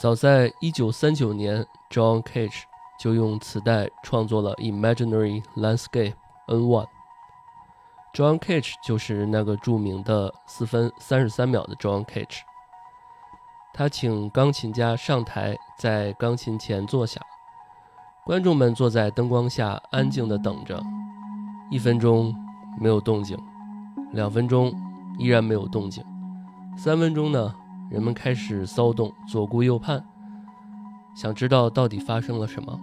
早在1939年，John Cage 就用磁带创作了《Imaginary Landscape N1》。John Cage 就是那个著名的四分三十三秒的 John Cage。他请钢琴家上台，在钢琴前坐下，观众们坐在灯光下安静地等着。一分钟没有动静，两分钟依然没有动静，三分钟呢？人们开始骚动，左顾右盼，想知道到底发生了什么。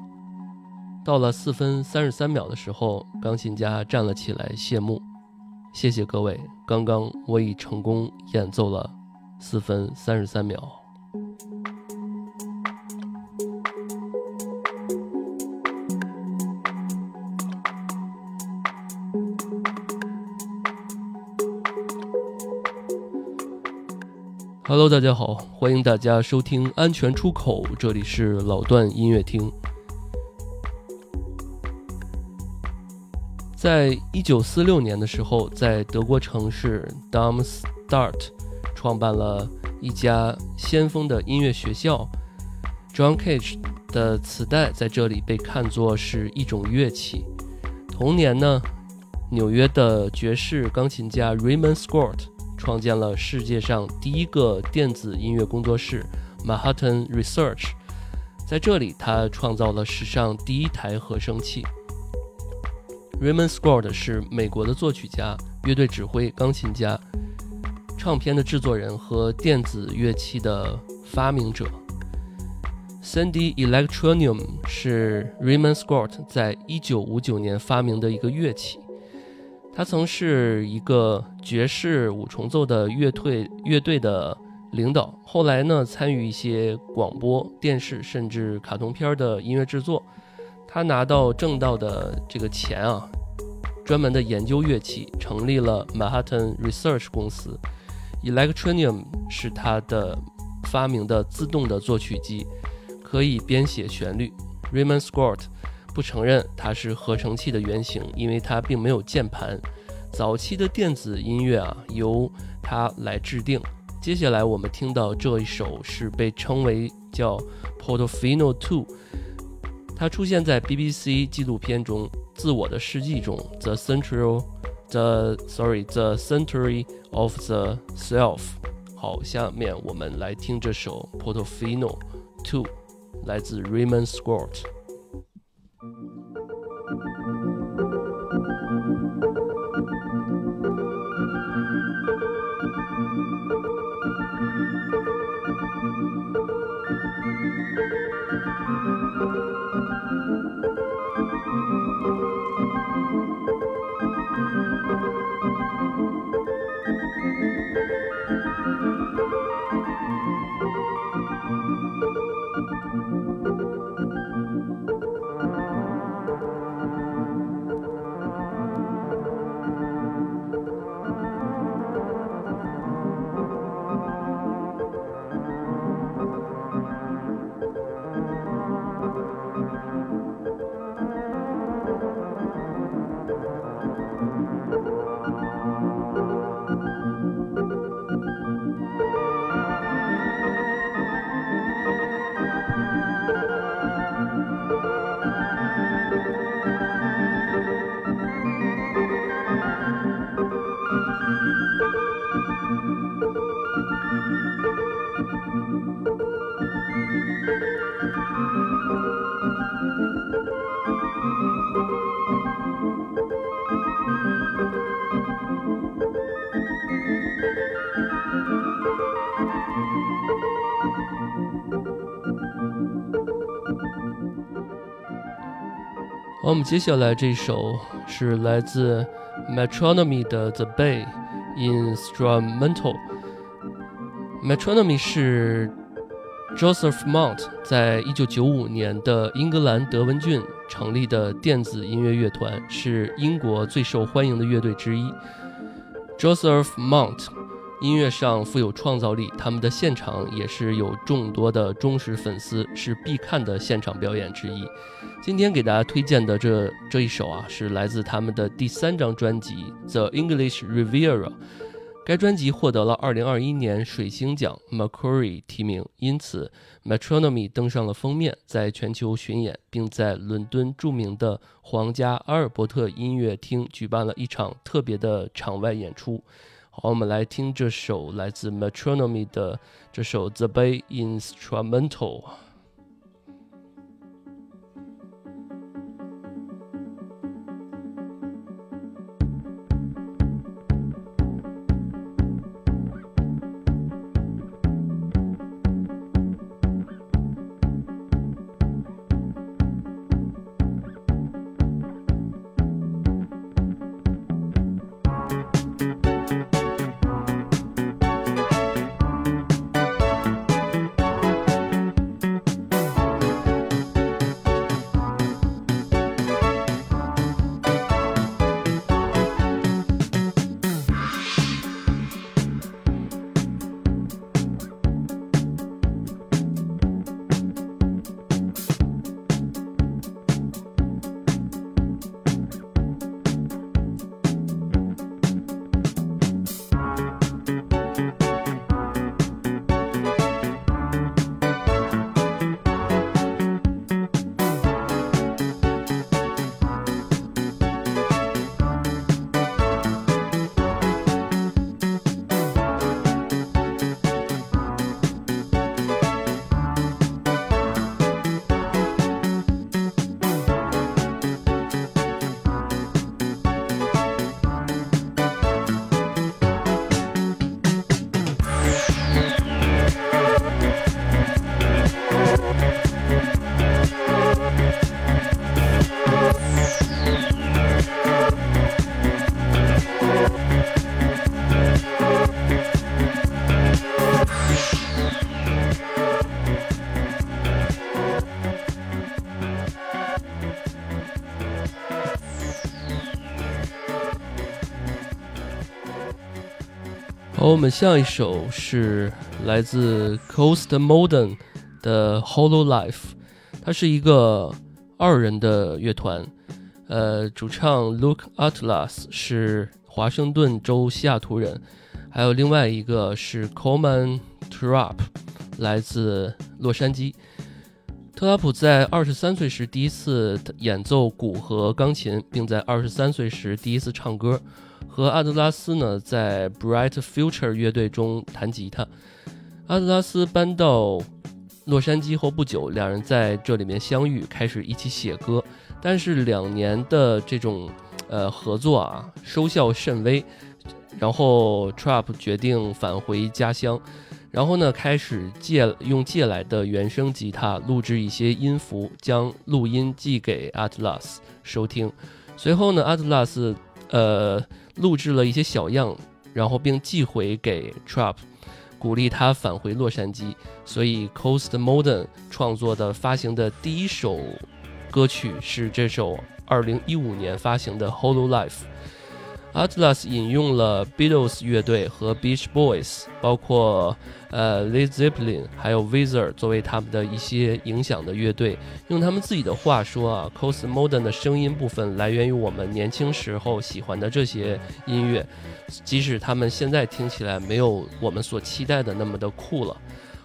到了四分三十三秒的时候，钢琴家站了起来，谢幕。谢谢各位，刚刚我已成功演奏了四分三十三秒。Hello，大家好，欢迎大家收听《安全出口》，这里是老段音乐厅。在一九四六年的时候，在德国城市 Darmstadt 创办了一家先锋的音乐学校。John Cage 的磁带在这里被看作是一种乐器。同年呢，纽约的爵士钢琴家 Raymond Scott。创建了世界上第一个电子音乐工作室 Manhattan Research，在这里，他创造了史上第一台合成器。Raymond Scott 是美国的作曲家、乐队指挥、钢琴家、唱片的制作人和电子乐器的发明者。Sandy Electronium 是 Raymond Scott 在一九五九年发明的一个乐器。他曾是一个爵士五重奏的乐队乐队的领导，后来呢，参与一些广播电视甚至卡通片的音乐制作。他拿到挣到的这个钱啊，专门的研究乐器，成立了 Manhattan Research 公司。Electronium 是他的发明的自动的作曲机，可以编写旋律。Raymond Scott。不承认它是合成器的原型，因为它并没有键盘。早期的电子音乐啊，由它来制定。接下来我们听到这一首是被称为叫 Portofino Two，它出现在 BBC 纪录片中《自我的世纪》中，The Central，The Sorry，The Century of the Self。好，下面我们来听这首 Portofino Two，来自 Raymond Scott。好，我们接下来这首是来自 Metronomy 的 The Bay Instrumental。Metronomy 是 Joseph Mount 在一九九五年的英格兰德文郡成立的电子音乐乐团，是英国最受欢迎的乐队之一。Joseph Mount 音乐上富有创造力，他们的现场也是有众多的忠实粉丝，是必看的现场表演之一。今天给大家推荐的这这一首啊，是来自他们的第三张专辑《The English Riviera》。该专辑获得了2021年水星奖 Mercury 提名，因此 Metronomy 登上了封面，在全球巡演，并在伦敦著名的皇家阿尔伯特音乐厅举办了一场特别的场外演出。好，我们来听这首来自 Metronomy 的这首 The Bay Instrumental。我们下一首是来自 Coast Modern 的 Hollow Life，它是一个二人的乐团，呃，主唱 Luke Atlas 是华盛顿州西雅图人，还有另外一个是 Coleman Trap，来自洛杉矶。特拉普在二十三岁时第一次演奏鼓和钢琴，并在二十三岁时第一次唱歌。和阿德拉斯呢，在 Bright Future 乐队中弹吉他。阿德拉斯搬到洛杉矶后不久，两人在这里面相遇，开始一起写歌。但是两年的这种呃合作啊，收效甚微。然后 Trap 决定返回家乡，然后呢，开始借用借来的原声吉他录制一些音符，将录音寄给 Atlas 收听。随后呢，，Atlas 呃。录制了一些小样，然后并寄回给 Trap，鼓励他返回洛杉矶。所以，Cost Modern 创作的发行的第一首歌曲是这首2015年发行的 Hollow Life。Atlas 引用了 Beatles 乐队和 Beach Boys，包括呃 Led Zeppelin，还有 Weezer 作为他们的一些影响的乐队。用他们自己的话说啊，Coast Modern 的声音部分来源于我们年轻时候喜欢的这些音乐，即使他们现在听起来没有我们所期待的那么的酷了。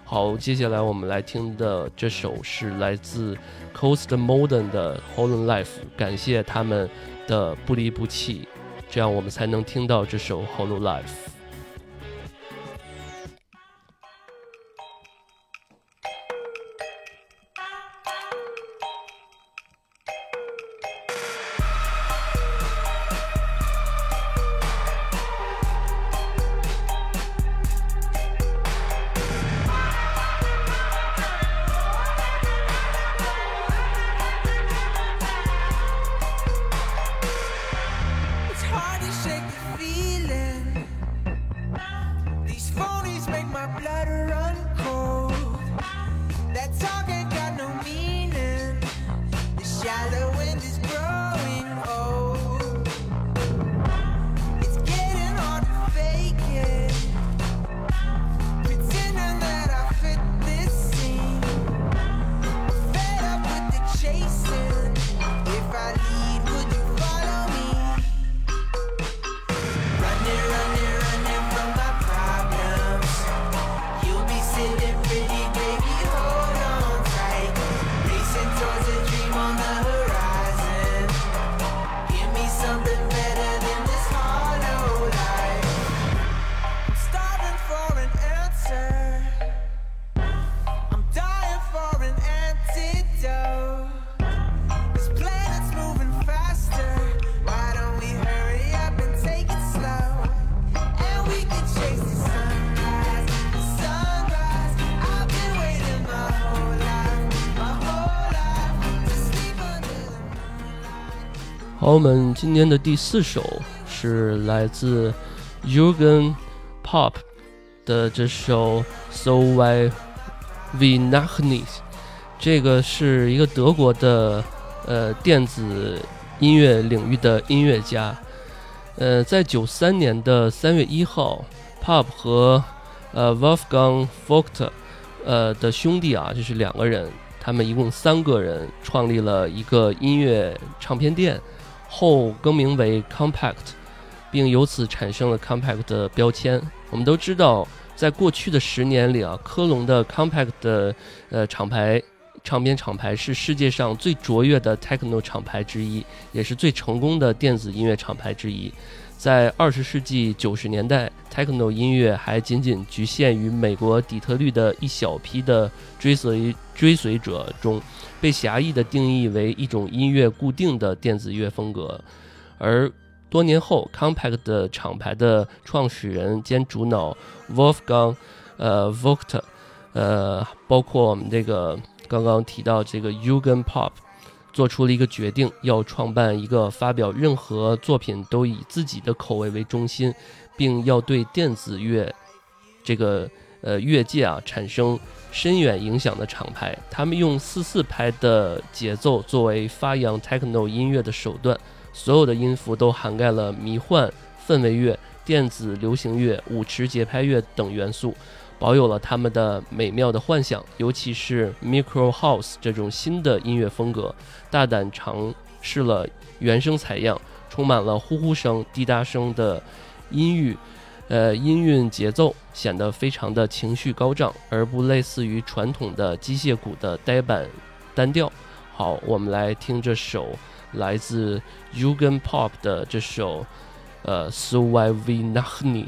好，接下来我们来听的这首是来自 Coast Modern 的 Hollow Life，感谢他们的不离不弃。这样我们才能听到这首《Hollow Life》。好，我们今天的第四首是来自 Jürgen Pop 的这首 So Why We Nachnis，这个是一个德国的呃电子音乐领域的音乐家。呃，在九三年的三月一号，Pop 和呃 Wolfgang Vogt 呃的兄弟啊，就是两个人，他们一共三个人创立了一个音乐唱片店。后更名为 Compact，并由此产生了 Compact 的标签。我们都知道，在过去的十年里啊，科隆的 Compact 的呃厂牌唱片厂牌是世界上最卓越的 Techno 厂牌之一，也是最成功的电子音乐厂牌之一。在二十世纪九十年代，Techno 音乐还仅仅局限于美国底特律的一小批的追随追随者中。被狭义的定义为一种音乐固定的电子乐风格，而多年后，Compact 的厂牌的创始人兼主脑 Wolfgang，呃，Vogt，呃，包括我们这个刚刚提到这个 Jürgen Pop，做出了一个决定，要创办一个发表任何作品都以自己的口味为中心，并要对电子乐这个呃乐界啊产生。深远影响的厂牌，他们用四四拍的节奏作为发扬 techno 音乐的手段，所有的音符都涵盖了迷幻、氛围乐、电子、流行乐、舞池节拍乐等元素，保有了他们的美妙的幻想。尤其是 micro house 这种新的音乐风格，大胆尝试了原声采样，充满了呼呼声、滴答声的音域。呃，音韵节奏显得非常的情绪高涨，而不类似于传统的机械鼓的呆板单调。好，我们来听这首来自 jugenpop 的这首，呃，So Why We Nachni。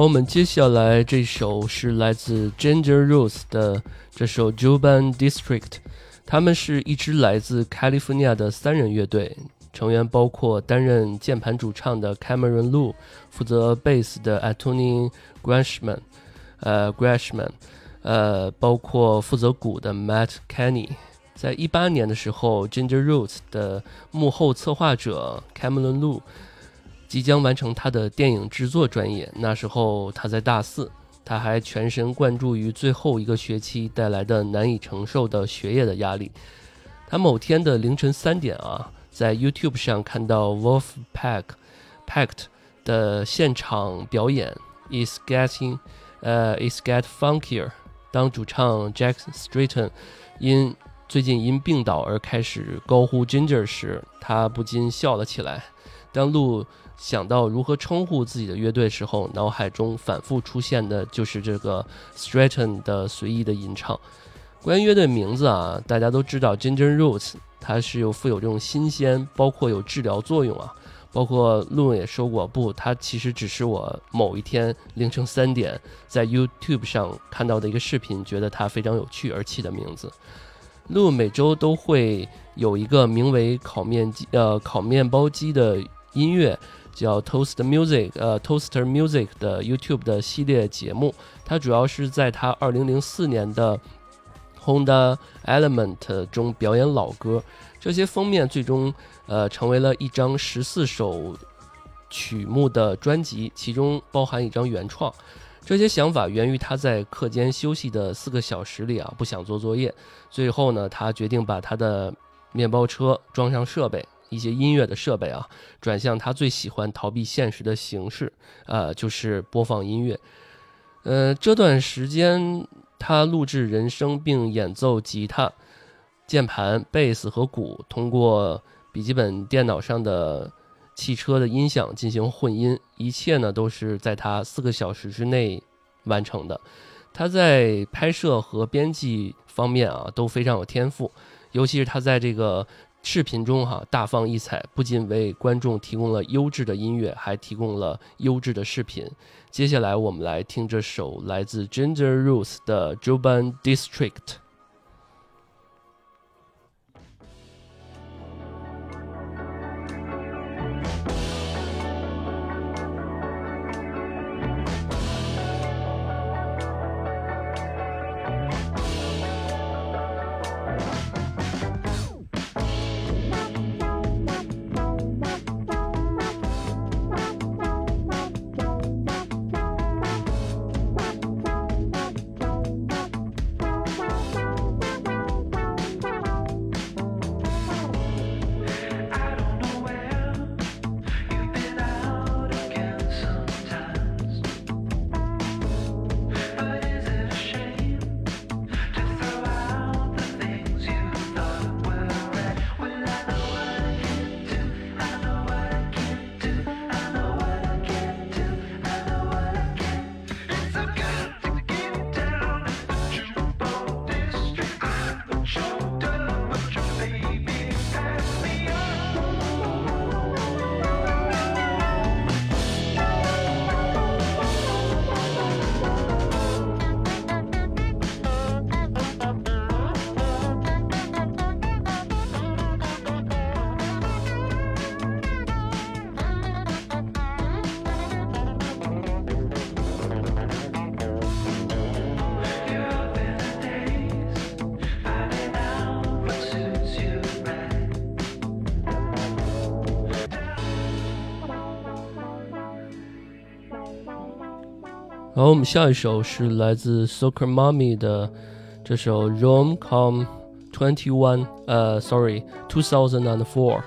好，我们接下来这首是来自 Ginger Rose 的这首 Juban District。他们是一支来自 California 的三人乐队，成员包括担任键盘主唱的 Cameron Lu，负责贝斯的 Atony g r a s h m a n 呃，Grashman，呃，包括负责鼓的 Matt Kenny。在一八年的时候，Ginger Roots 的幕后策划者 Cameron Lu 即将完成他的电影制作专业。那时候他在大四，他还全神贯注于最后一个学期带来的难以承受的学业的压力。他某天的凌晨三点啊，在 YouTube 上看到 Wolf Pack Packed 的现场表演，Is Getting 呃 Is Get Funkier。当主唱 Jack Stratton 因最近因病倒而开始高呼 Ginger 时，他不禁笑了起来。当路想到如何称呼自己的乐队时候，脑海中反复出现的就是这个 Stratton 的随意的吟唱。关于乐队名字啊，大家都知道 Ginger Roots，它是有富有这种新鲜，包括有治疗作用啊。包括路也说过，不，它其实只是我某一天凌晨三点在 YouTube 上看到的一个视频，觉得它非常有趣而起的名字。路每周都会有一个名为“烤面机”呃“烤面包机”的音乐，叫 Toast Music，呃 Toaster Music 的 YouTube 的系列节目。它主要是在他2004年的。Honda Element 中表演老歌，这些封面最终呃成为了一张十四首曲目的专辑，其中包含一张原创。这些想法源于他在课间休息的四个小时里啊，不想做作业。最后呢，他决定把他的面包车装上设备，一些音乐的设备啊，转向他最喜欢逃避现实的形式，呃，就是播放音乐。呃，这段时间。他录制人声并演奏吉他、键盘、贝斯和鼓，通过笔记本电脑上的汽车的音响进行混音，一切呢都是在他四个小时之内完成的。他在拍摄和编辑方面啊都非常有天赋，尤其是他在这个。视频中哈大放异彩，不仅为观众提供了优质的音乐，还提供了优质的视频。接下来我们来听这首来自 Ginger Roots 的 Joban District。好我们下一首是来自 Soccer Mommy 的这首 Rom Com Twenty One，呃，Sorry，Two Thousand and Four。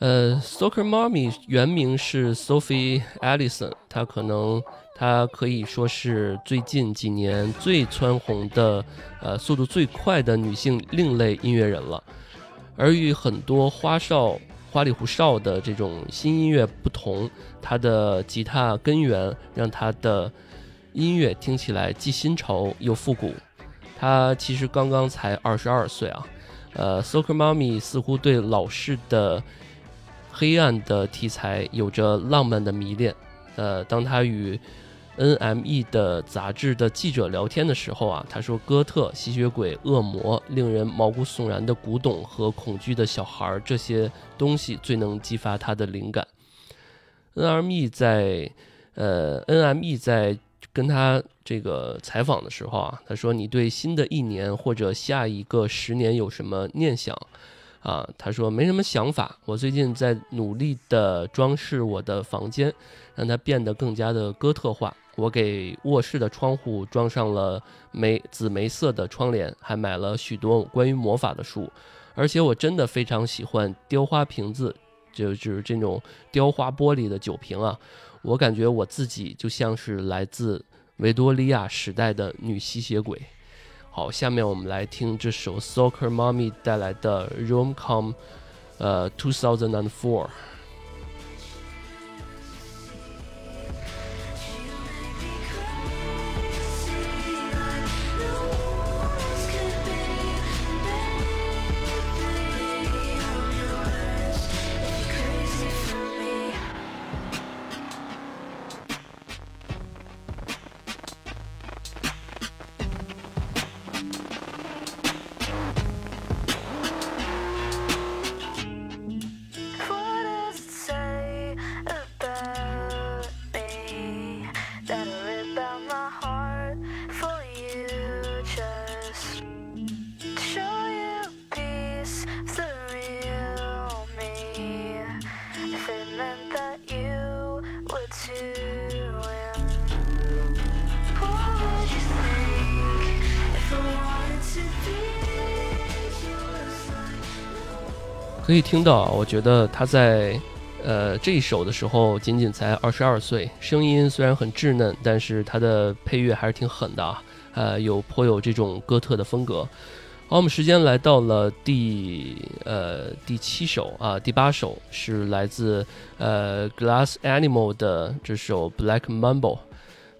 呃，Soccer Mommy 原名是 Sophie Allison，她可能她可以说是最近几年最蹿红的，呃，速度最快的女性另类音乐人了，而与很多花哨。花里胡哨的这种新音乐不同，他的吉他根源让他的音乐听起来既新潮又复古。他其实刚刚才二十二岁啊，呃，Soccer Mommy 似乎对老式的黑暗的题材有着浪漫的迷恋。呃，当他与 NME 的杂志的记者聊天的时候啊，他说：“哥特、吸血鬼、恶魔、令人毛骨悚然的古董和恐惧的小孩，这些东西最能激发他的灵感。”NME 在，呃，NME 在跟他这个采访的时候啊，他说：“你对新的一年或者下一个十年有什么念想？”啊，他说：“没什么想法，我最近在努力的装饰我的房间，让它变得更加的哥特化。我给卧室的窗户装上了玫紫玫色的窗帘还买了许多关于魔法的书。而且我真的非常喜欢雕花瓶子就是这种雕花玻璃的酒瓶啊。我感觉我自己就像是来自维多利亚时代的女吸血鬼。好下面我们来听这首 soccer mommy 带来的 rom com 呃 two thousand and four 可以听到，我觉得他在，呃，这一首的时候仅仅才二十二岁，声音虽然很稚嫩，但是他的配乐还是挺狠的啊，呃，有颇有这种哥特的风格。好，我们时间来到了第呃第七首啊，第八首是来自呃 Glass Animal 的这首 Black Mumble，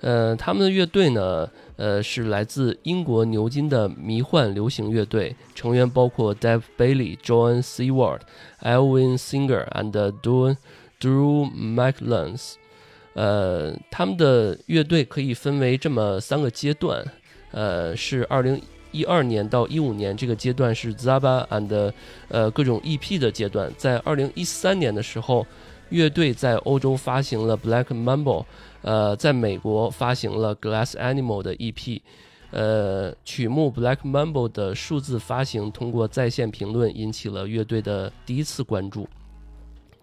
呃，他们的乐队呢。呃，是来自英国牛津的迷幻流行乐队，成员包括 Dave Bailey、John Seward、Elvin Singer and Drew Drew McLeans。呃，他们的乐队可以分为这么三个阶段。呃，是二零一二年到一五年这个阶段是 Zaba and 呃各种 EP 的阶段。在二零一三年的时候，乐队在欧洲发行了 Black Mumble。呃，在美国发行了 Glass Animal 的 EP，呃，曲目 Black Mumble 的数字发行通过在线评论引起了乐队的第一次关注。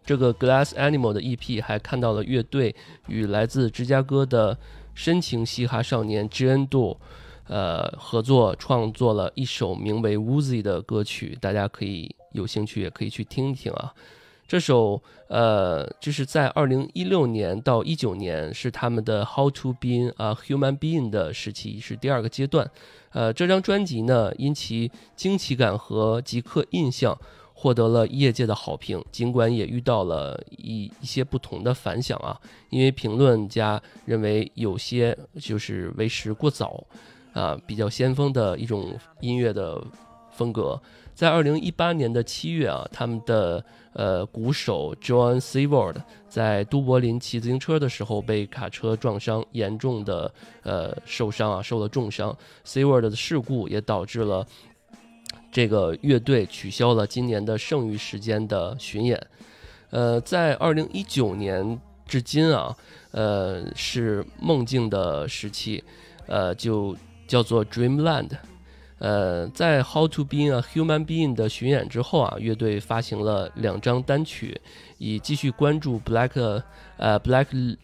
这个 Glass Animal 的 EP 还看到了乐队与来自芝加哥的深情嘻哈少年 Jen Do，呃，合作创作了一首名为 Woozy 的歌曲，大家可以有兴趣也可以去听一听啊。这首呃，就是在二零一六年到一九年是他们的 How to Be a Human Being 的时期，是第二个阶段。呃，这张专辑呢，因其惊奇感和即刻印象，获得了业界的好评。尽管也遇到了一一些不同的反响啊，因为评论家认为有些就是为时过早啊，比较先锋的一种音乐的风格。在二零一八年的七月啊，他们的呃鼓手 John Seward 在都柏林骑自行车的时候被卡车撞伤，严重的呃受伤啊，受了重伤。Seward 的事故也导致了这个乐队取消了今年的剩余时间的巡演。呃，在二零一九年至今啊，呃是梦境的时期，呃就叫做 Dreamland。呃，在《How to Be a Human Being》的巡演之后啊，乐队发行了两张单曲，以继续关注 Black，呃，Black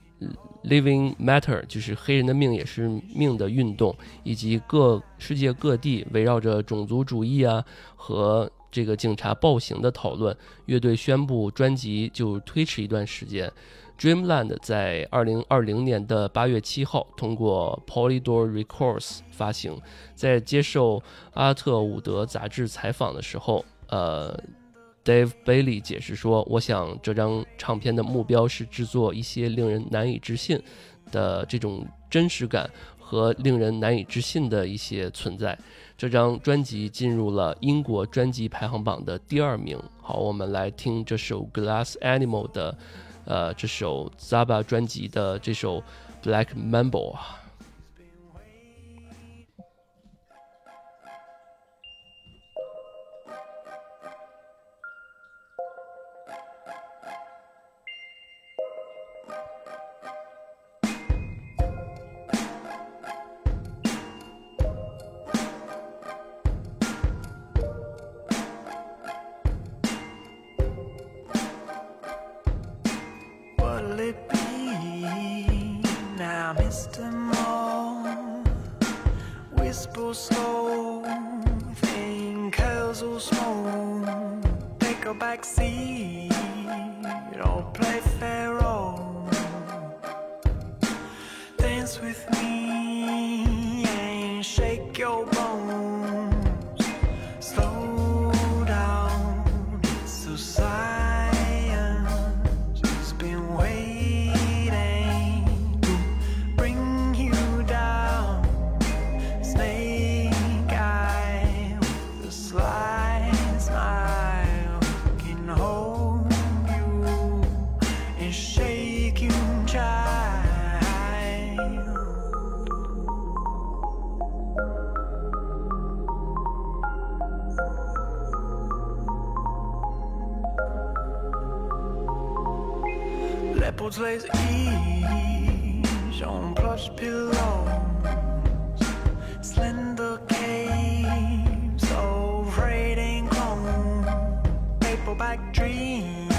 Living Matter，就是黑人的命也是命的运动，以及各世界各地围绕着种族主义啊和这个警察暴行的讨论，乐队宣布专辑就推迟一段时间。Dreamland 在二零二零年的八月七号通过 Polydor Records 发行。在接受阿特伍德杂志采访的时候，呃，Dave Bailey 解释说：“我想这张唱片的目标是制作一些令人难以置信的这种真实感和令人难以置信的一些存在。”这张专辑进入了英国专辑排行榜的第二名。好，我们来听这首 Glass Animal 的。呃，这首 Zaba 专辑的这首 Black Mambo 啊。Paperback dreams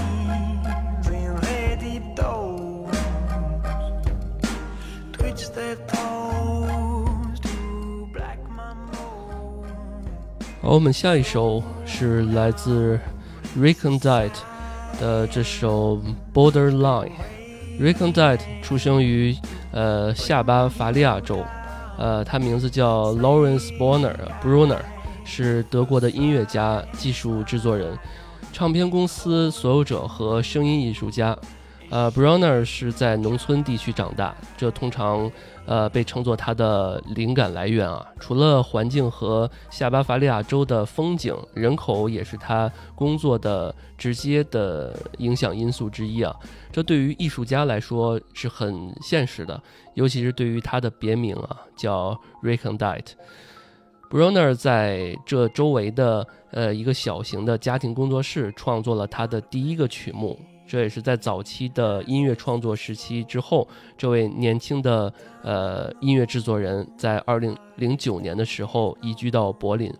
in their deep doors, twitch their toes to black mammo. 好，我们下一首是来自 Recondite 的这首《Borderline》。Recondite 出生于呃下巴伐利亚州，呃，他名字叫 Lawrence Bonner Brunner，是德国的音乐家、技术制作人、唱片公司所有者和声音艺术家。呃，Brunner 是在农村地区长大，这通常呃被称作他的灵感来源啊。除了环境和下巴伐利亚州的风景，人口也是他工作的直接的影响因素之一啊。这对于艺术家来说是很现实的，尤其是对于他的别名啊，叫 Recondite。Bronner 在这周围的呃一个小型的家庭工作室创作了他的第一个曲目，这也是在早期的音乐创作时期之后，这位年轻的呃音乐制作人在二零零九年的时候移居到柏林。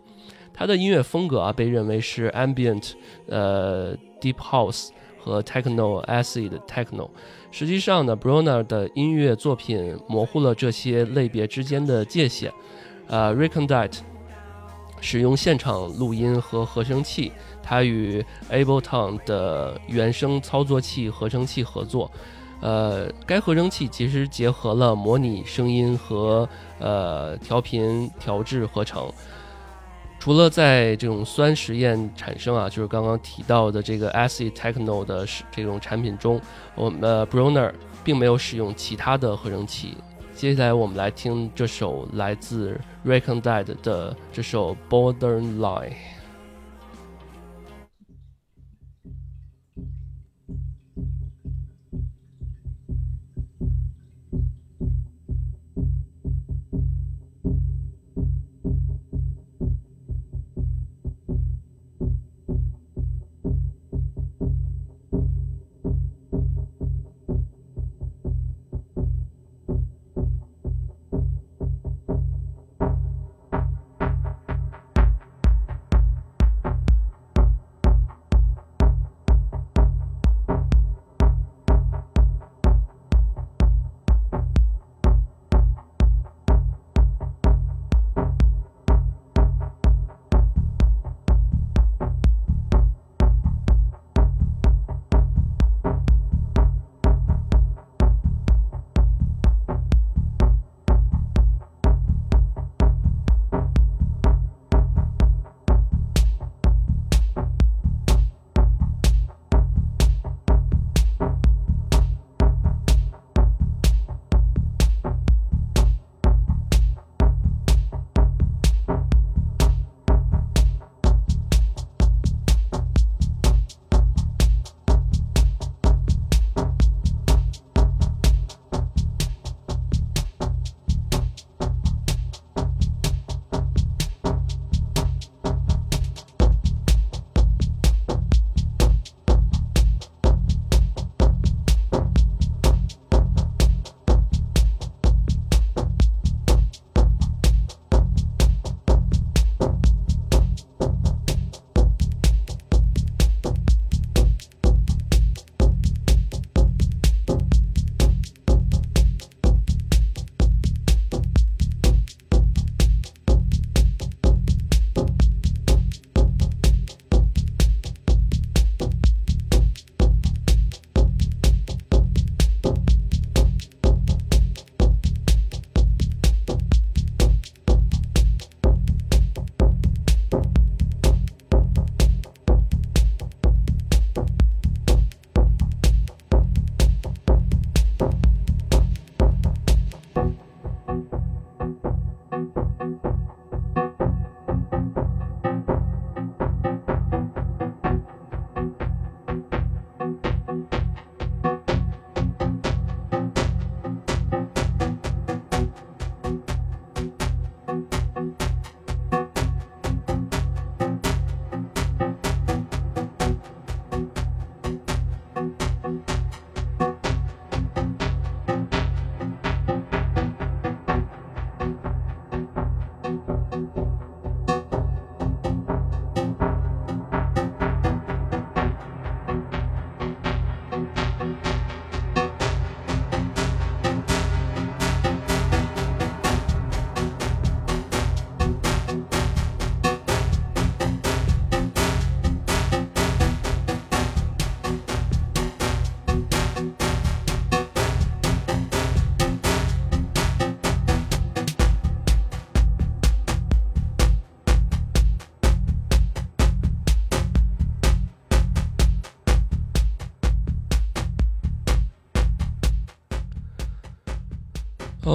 他的音乐风格啊，被认为是 ambient、呃 deep house 和 techno acid techno。实际上呢，Brunner 的音乐作品模糊了这些类别之间的界限。呃，Recondite 使用现场录音和合成器，他与 Ableton 的原声操作器合成器合作。呃，该合成器其实结合了模拟声音和呃调频调制合成。除了在这种酸实验产生啊，就是刚刚提到的这个 acid techno 的这种产品中，我们呃 Brunner 并没有使用其他的合成器。接下来我们来听这首来自 ReconDie 的这首。Borderline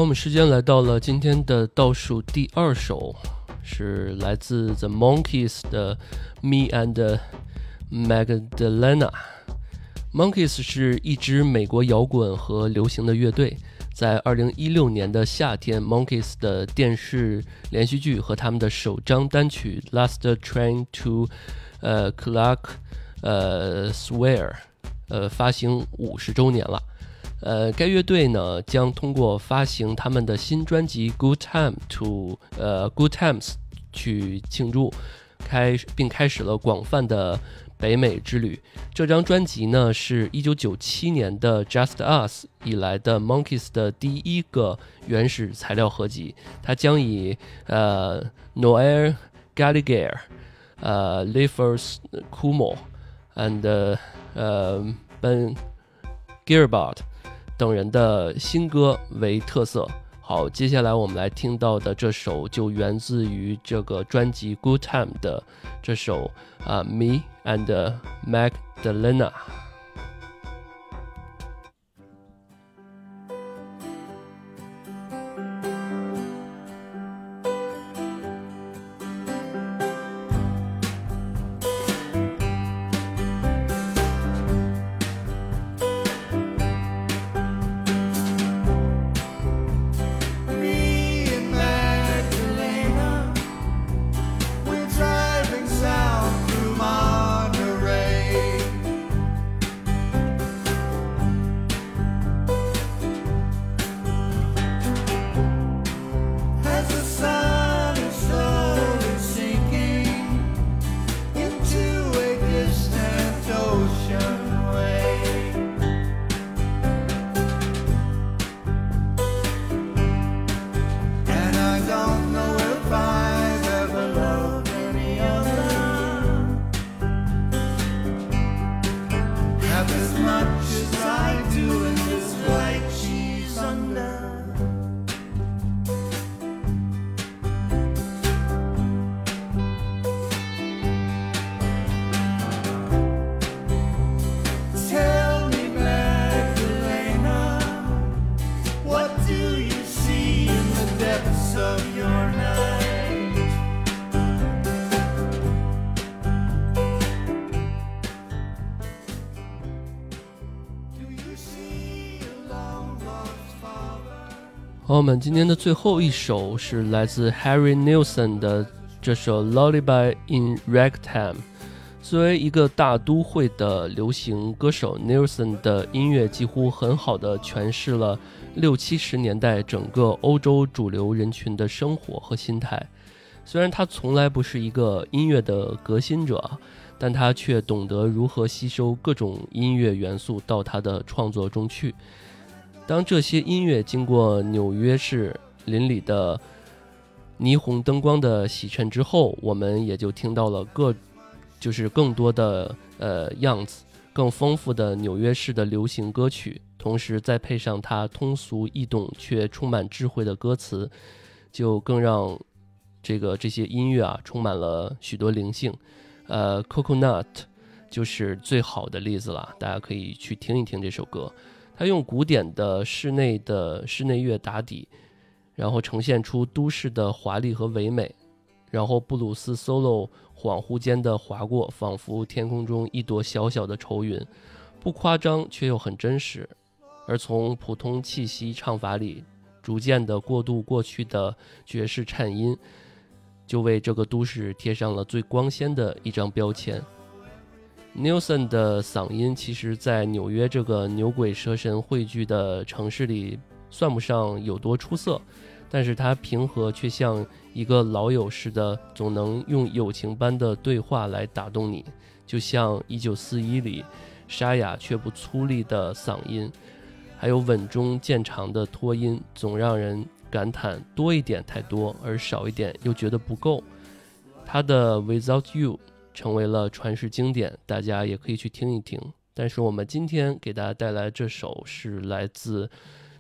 我们时间来到了今天的倒数第二首，是来自 The Monkeys 的《Me and Magdalena》。Monkeys 是一支美国摇滚和流行的乐队。在2016年的夏天，Monkeys 的电视连续剧和他们的首张单曲《Last Train to 呃 Clark 呃 Swear》呃发行五十周年了。呃，该乐队呢将通过发行他们的新专辑《Good Time to》呃《Good Times》去庆祝，开并开始了广泛的北美之旅。这张专辑呢是一九九七年的《Just Us》以来的 Monkeys 的第一个原始材料合集。它将以呃 Noel Gallagher、呃 l i f e r s Kumo and 呃 Ben Gilbert。等人的新歌为特色。好，接下来我们来听到的这首就源自于这个专辑《Good Time》的这首啊，《Me and Magdalena》。好，我们今天的最后一首是来自 Harry Nilsson 的这首《Lullaby in Ragtime》。作为一个大都会的流行歌手，Nilsson 的音乐几乎很好的诠释了六七十年代整个欧洲主流人群的生活和心态。虽然他从来不是一个音乐的革新者，但他却懂得如何吸收各种音乐元素到他的创作中去。当这些音乐经过纽约市邻里的霓虹灯光的洗衬之后，我们也就听到了各，就是更多的呃样子，更丰富的纽约市的流行歌曲。同时再配上它通俗易懂却充满智慧的歌词，就更让这个这些音乐啊充满了许多灵性。呃，Coconut 就是最好的例子了，大家可以去听一听这首歌。他用古典的室内的室内乐打底，然后呈现出都市的华丽和唯美，然后布鲁斯 solo 恍惚间的划过，仿佛天空中一朵小小的愁云，不夸张却又很真实。而从普通气息唱法里，逐渐的过渡过去的爵士颤音，就为这个都市贴上了最光鲜的一张标签。Nilsson 的嗓音，其实，在纽约这个牛鬼蛇神汇聚的城市里，算不上有多出色，但是他平和却像一个老友似的，总能用友情般的对话来打动你，就像《一九四一》里沙哑却不粗粝的嗓音，还有稳中见长的拖音，总让人感叹多一点太多，而少一点又觉得不够。他的 Without You。成为了传世经典，大家也可以去听一听。但是我们今天给大家带来这首是来自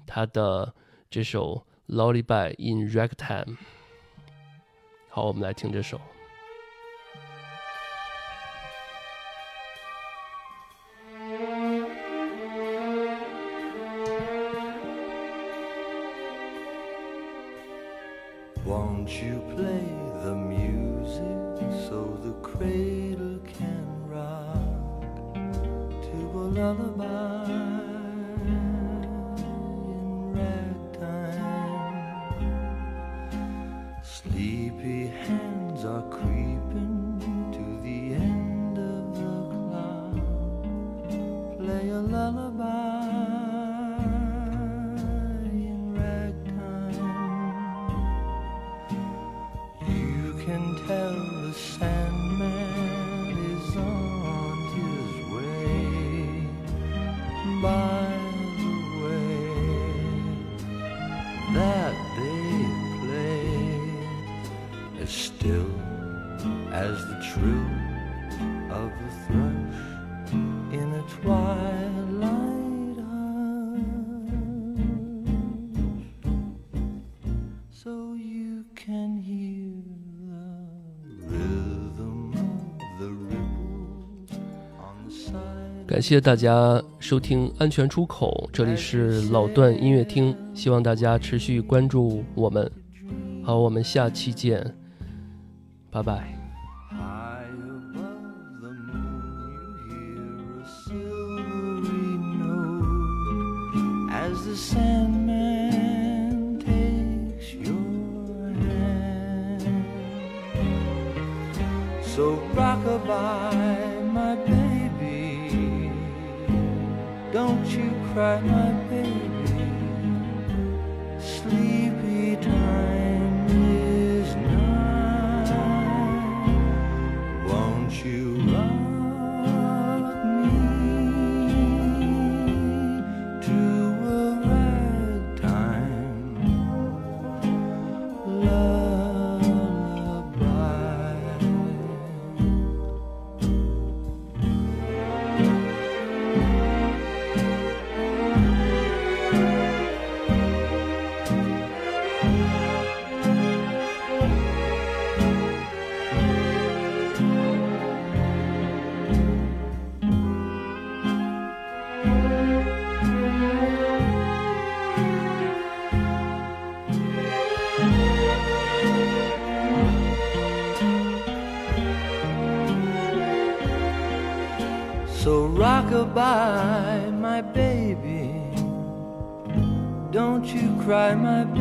他的这首《Lullaby in Ragtime》。好，我们来听这首。感谢大家收听安全出口这里是老段音乐厅希望大家持续关注我们。好我们下期见拜拜。Goodbye, my baby. Don't you cry, my baby.